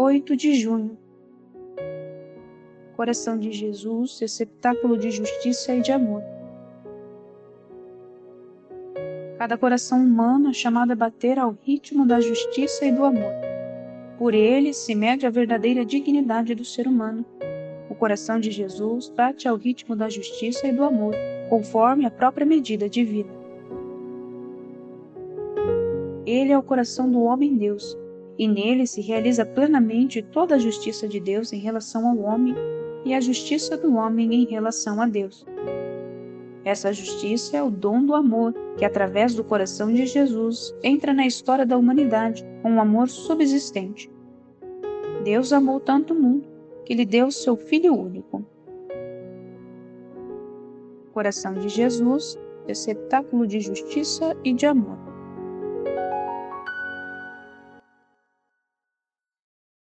8 de junho. Coração de Jesus, receptáculo de justiça e de amor. Cada coração humano é chamado a bater ao ritmo da justiça e do amor. Por ele se mede a verdadeira dignidade do ser humano. O coração de Jesus bate ao ritmo da justiça e do amor, conforme a própria medida divina. Ele é o coração do homem-deus, e nele se realiza plenamente toda a justiça de Deus em relação ao homem e a justiça do homem em relação a Deus. Essa justiça é o dom do amor que, através do coração de Jesus, entra na história da humanidade com um amor subsistente. Deus amou tanto o mundo que lhe deu seu Filho único. Coração de Jesus, receptáculo de justiça e de amor.